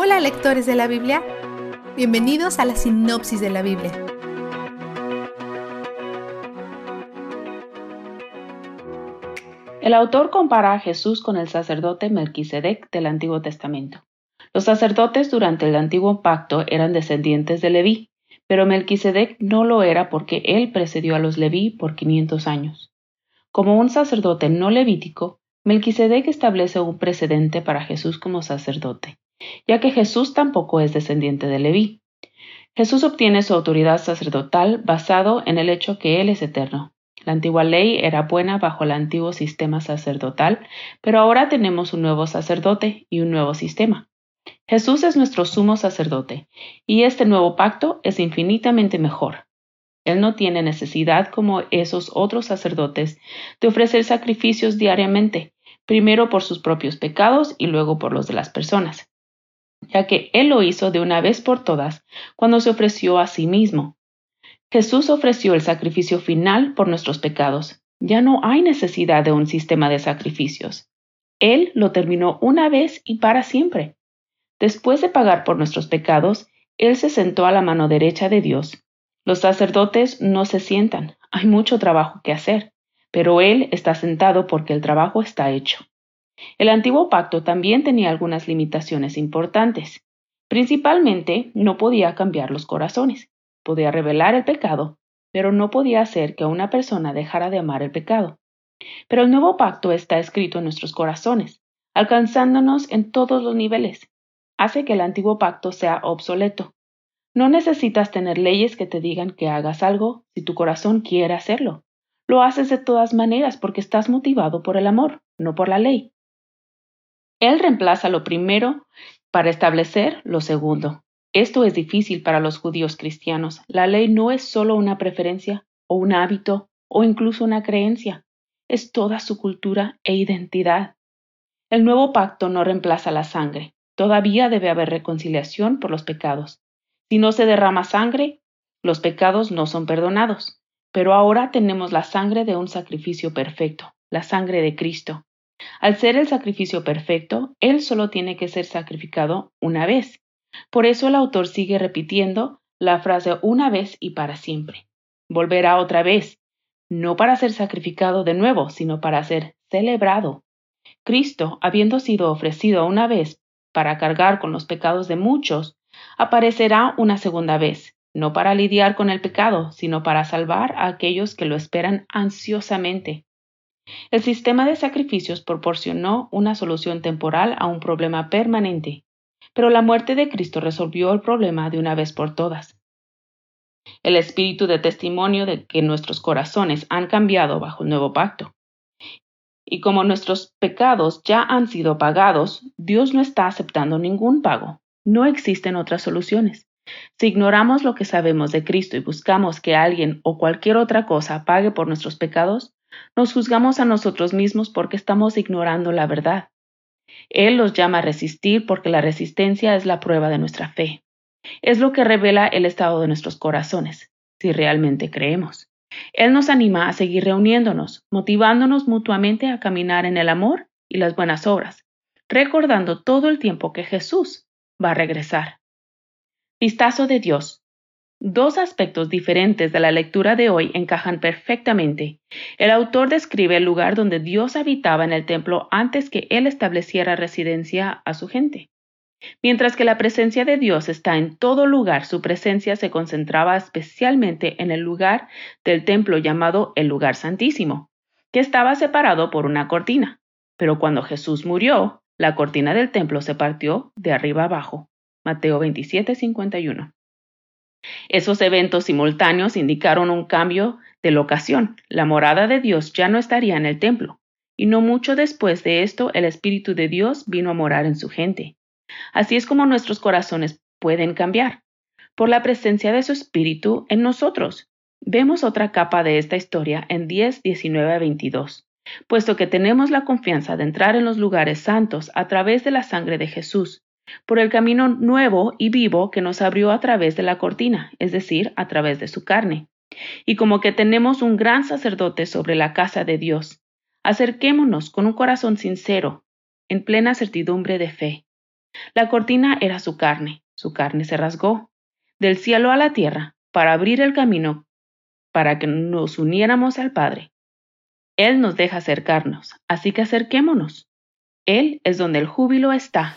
Hola lectores de la Biblia, bienvenidos a la sinopsis de la Biblia. El autor compara a Jesús con el sacerdote Melquisedec del Antiguo Testamento. Los sacerdotes durante el Antiguo Pacto eran descendientes de Leví, pero Melquisedec no lo era porque él precedió a los Leví por 500 años. Como un sacerdote no levítico, Melquisedec establece un precedente para Jesús como sacerdote ya que Jesús tampoco es descendiente de Leví. Jesús obtiene su autoridad sacerdotal basado en el hecho que Él es eterno. La antigua ley era buena bajo el antiguo sistema sacerdotal, pero ahora tenemos un nuevo sacerdote y un nuevo sistema. Jesús es nuestro sumo sacerdote, y este nuevo pacto es infinitamente mejor. Él no tiene necesidad, como esos otros sacerdotes, de ofrecer sacrificios diariamente, primero por sus propios pecados y luego por los de las personas ya que Él lo hizo de una vez por todas cuando se ofreció a sí mismo. Jesús ofreció el sacrificio final por nuestros pecados. Ya no hay necesidad de un sistema de sacrificios. Él lo terminó una vez y para siempre. Después de pagar por nuestros pecados, Él se sentó a la mano derecha de Dios. Los sacerdotes no se sientan, hay mucho trabajo que hacer, pero Él está sentado porque el trabajo está hecho. El antiguo pacto también tenía algunas limitaciones importantes. Principalmente, no podía cambiar los corazones. Podía revelar el pecado, pero no podía hacer que una persona dejara de amar el pecado. Pero el nuevo pacto está escrito en nuestros corazones, alcanzándonos en todos los niveles. Hace que el antiguo pacto sea obsoleto. No necesitas tener leyes que te digan que hagas algo si tu corazón quiere hacerlo. Lo haces de todas maneras porque estás motivado por el amor, no por la ley. Él reemplaza lo primero para establecer lo segundo. Esto es difícil para los judíos cristianos. La ley no es solo una preferencia o un hábito o incluso una creencia, es toda su cultura e identidad. El nuevo pacto no reemplaza la sangre. Todavía debe haber reconciliación por los pecados. Si no se derrama sangre, los pecados no son perdonados. Pero ahora tenemos la sangre de un sacrificio perfecto, la sangre de Cristo. Al ser el sacrificio perfecto, Él solo tiene que ser sacrificado una vez. Por eso el autor sigue repitiendo la frase una vez y para siempre. Volverá otra vez, no para ser sacrificado de nuevo, sino para ser celebrado. Cristo, habiendo sido ofrecido una vez para cargar con los pecados de muchos, aparecerá una segunda vez, no para lidiar con el pecado, sino para salvar a aquellos que lo esperan ansiosamente. El sistema de sacrificios proporcionó una solución temporal a un problema permanente, pero la muerte de Cristo resolvió el problema de una vez por todas. El espíritu de testimonio de que nuestros corazones han cambiado bajo el nuevo pacto. Y como nuestros pecados ya han sido pagados, Dios no está aceptando ningún pago. No existen otras soluciones. Si ignoramos lo que sabemos de Cristo y buscamos que alguien o cualquier otra cosa pague por nuestros pecados, nos juzgamos a nosotros mismos porque estamos ignorando la verdad. Él los llama a resistir porque la resistencia es la prueba de nuestra fe. Es lo que revela el estado de nuestros corazones, si realmente creemos. Él nos anima a seguir reuniéndonos, motivándonos mutuamente a caminar en el amor y las buenas obras, recordando todo el tiempo que Jesús va a regresar. Vistazo de Dios, Dos aspectos diferentes de la lectura de hoy encajan perfectamente. El autor describe el lugar donde Dios habitaba en el templo antes que Él estableciera residencia a su gente. Mientras que la presencia de Dios está en todo lugar, su presencia se concentraba especialmente en el lugar del templo llamado el lugar santísimo, que estaba separado por una cortina. Pero cuando Jesús murió, la cortina del templo se partió de arriba abajo. Mateo 27, 51. Esos eventos simultáneos indicaron un cambio de locación. La morada de Dios ya no estaría en el templo, y no mucho después de esto el Espíritu de Dios vino a morar en su gente. Así es como nuestros corazones pueden cambiar, por la presencia de su Espíritu en nosotros. Vemos otra capa de esta historia en 10, 19 a 22. Puesto que tenemos la confianza de entrar en los lugares santos a través de la sangre de Jesús, por el camino nuevo y vivo que nos abrió a través de la cortina, es decir, a través de su carne. Y como que tenemos un gran sacerdote sobre la casa de Dios, acerquémonos con un corazón sincero, en plena certidumbre de fe. La cortina era su carne, su carne se rasgó del cielo a la tierra para abrir el camino para que nos uniéramos al Padre. Él nos deja acercarnos, así que acerquémonos. Él es donde el júbilo está.